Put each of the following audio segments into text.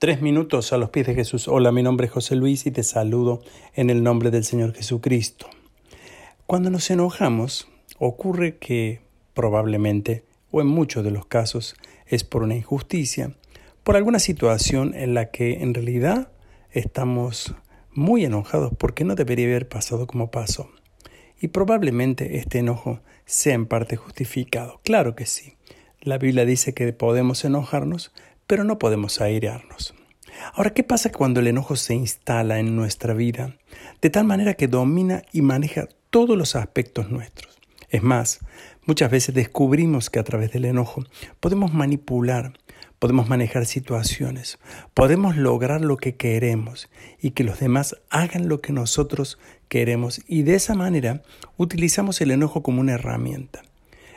Tres minutos a los pies de Jesús. Hola, mi nombre es José Luis y te saludo en el nombre del Señor Jesucristo. Cuando nos enojamos, ocurre que probablemente, o en muchos de los casos, es por una injusticia, por alguna situación en la que en realidad estamos muy enojados porque no debería haber pasado como pasó. Y probablemente este enojo sea en parte justificado. Claro que sí. La Biblia dice que podemos enojarnos, pero no podemos airearnos. Ahora, ¿qué pasa cuando el enojo se instala en nuestra vida de tal manera que domina y maneja todos los aspectos nuestros? Es más, muchas veces descubrimos que a través del enojo podemos manipular, podemos manejar situaciones, podemos lograr lo que queremos y que los demás hagan lo que nosotros queremos y de esa manera utilizamos el enojo como una herramienta.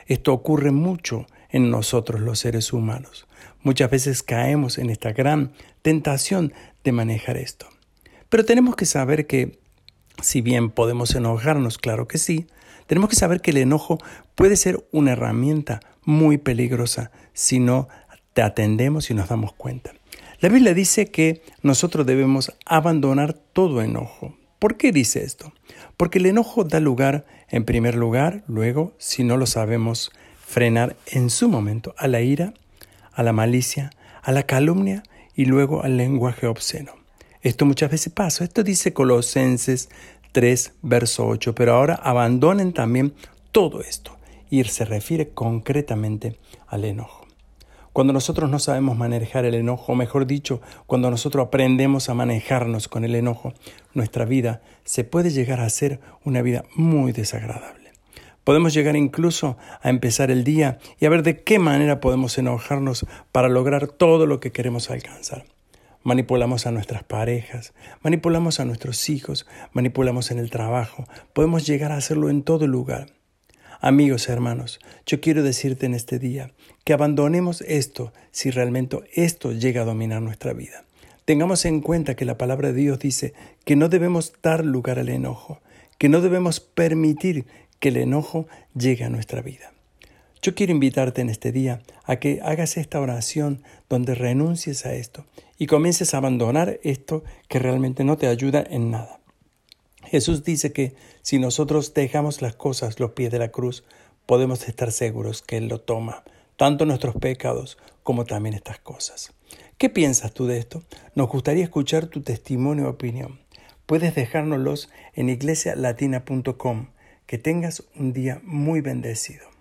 Esto ocurre mucho en nosotros los seres humanos. Muchas veces caemos en esta gran tentación de manejar esto. Pero tenemos que saber que, si bien podemos enojarnos, claro que sí, tenemos que saber que el enojo puede ser una herramienta muy peligrosa si no te atendemos y nos damos cuenta. La Biblia dice que nosotros debemos abandonar todo enojo. ¿Por qué dice esto? Porque el enojo da lugar, en primer lugar, luego, si no lo sabemos frenar en su momento a la ira, a la malicia, a la calumnia y luego al lenguaje obsceno. Esto muchas veces pasa. Esto dice Colosenses 3, verso 8. Pero ahora abandonen también todo esto. Y se refiere concretamente al enojo. Cuando nosotros no sabemos manejar el enojo, o mejor dicho, cuando nosotros aprendemos a manejarnos con el enojo, nuestra vida se puede llegar a ser una vida muy desagradable. Podemos llegar incluso a empezar el día y a ver de qué manera podemos enojarnos para lograr todo lo que queremos alcanzar. Manipulamos a nuestras parejas, manipulamos a nuestros hijos, manipulamos en el trabajo, podemos llegar a hacerlo en todo lugar. Amigos hermanos, yo quiero decirte en este día que abandonemos esto si realmente esto llega a dominar nuestra vida. Tengamos en cuenta que la palabra de Dios dice que no debemos dar lugar al enojo, que no debemos permitir que el enojo llegue a nuestra vida. Yo quiero invitarte en este día a que hagas esta oración donde renuncies a esto y comiences a abandonar esto que realmente no te ayuda en nada. Jesús dice que si nosotros dejamos las cosas los pies de la cruz, podemos estar seguros que Él lo toma, tanto nuestros pecados como también estas cosas. ¿Qué piensas tú de esto? Nos gustaría escuchar tu testimonio o opinión. Puedes dejárnoslos en iglesialatina.com que tengas un día muy bendecido.